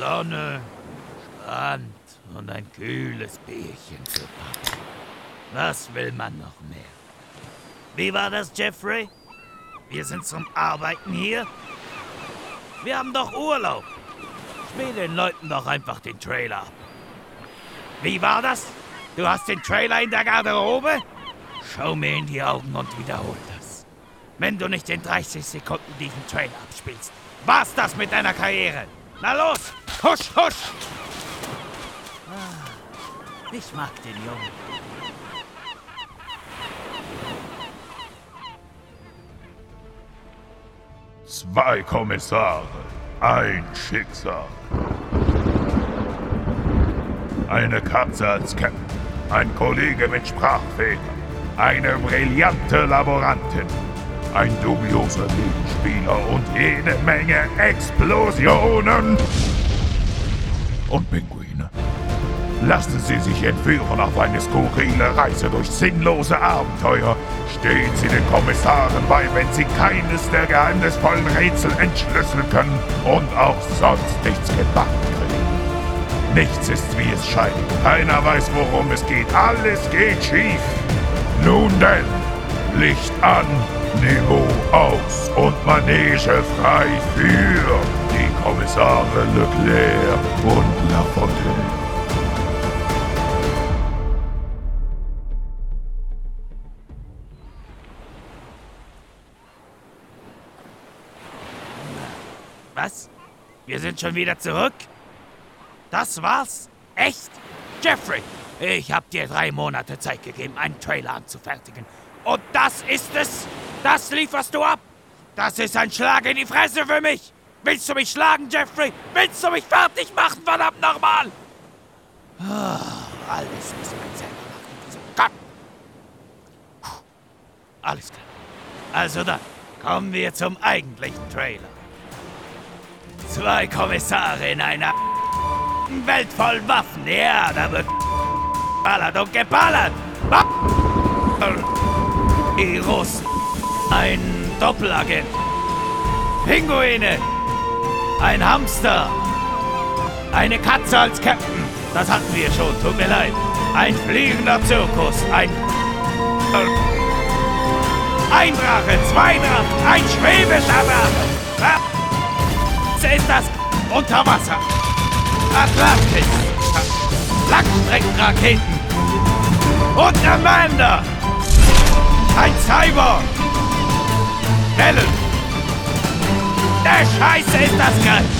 Sonne, Strand und ein kühles Bierchen zu packen. Was will man noch mehr? Wie war das, Jeffrey? Wir sind zum Arbeiten hier? Wir haben doch Urlaub. Spiel den Leuten doch einfach den Trailer ab. Wie war das? Du hast den Trailer in der Garderobe? Schau mir in die Augen und wiederhol das. Wenn du nicht in 30 Sekunden diesen Trailer abspielst, war's das mit deiner Karriere. Na los, husch, husch! Ah, ich mag den Jungen. Zwei Kommissare, ein Schicksal. Eine Katze als Captain, ein Kollege mit Sprachfehler, eine brillante Laborantin, ein dubioser Gegenspieler und jede Menge Explosionen. Und Pinguine. Lassen Sie sich entführen auf eine skurrile Reise durch sinnlose Abenteuer. Stehen Sie den Kommissaren bei, wenn Sie keines der geheimnisvollen Rätsel entschlüsseln können und auch sonst nichts gebacken kriegen. Nichts ist, wie es scheint. Keiner weiß, worum es geht. Alles geht schief. Nun denn, Licht an, Niveau aus und Manege frei für Kommissare Leclerc und Lafontaine. Was? Wir sind schon wieder zurück? Das war's? Echt? Jeffrey, ich hab dir drei Monate Zeit gegeben, einen Trailer anzufertigen. Und das ist es? Das lieferst du ab? Das ist ein Schlag in die Fresse für mich! Willst du mich schlagen, Jeffrey? Willst du mich fertig machen, verdammt nochmal? Oh, alles muss man selber machen, diesem Gott. Puh, Alles klar. Also dann, kommen wir zum eigentlichen Trailer. Zwei Kommissare in einer Welt voll Waffen. Ja, da wird ballert und geballert. Die Russen. Ein Doppelagent. Pinguine. Ein Hamster. Eine Katze als Captain. Das hatten wir schon, tut mir leid. Ein fliegender Zirkus. Ein... Ein Drache, zwei Drachen, ein schwäbischer Drache. Was ist das? Unter Wasser. Atlantis. Langstreckenraketen. Und Amanda. Ein Cyborg. Wellen. Scheiße ist das geil.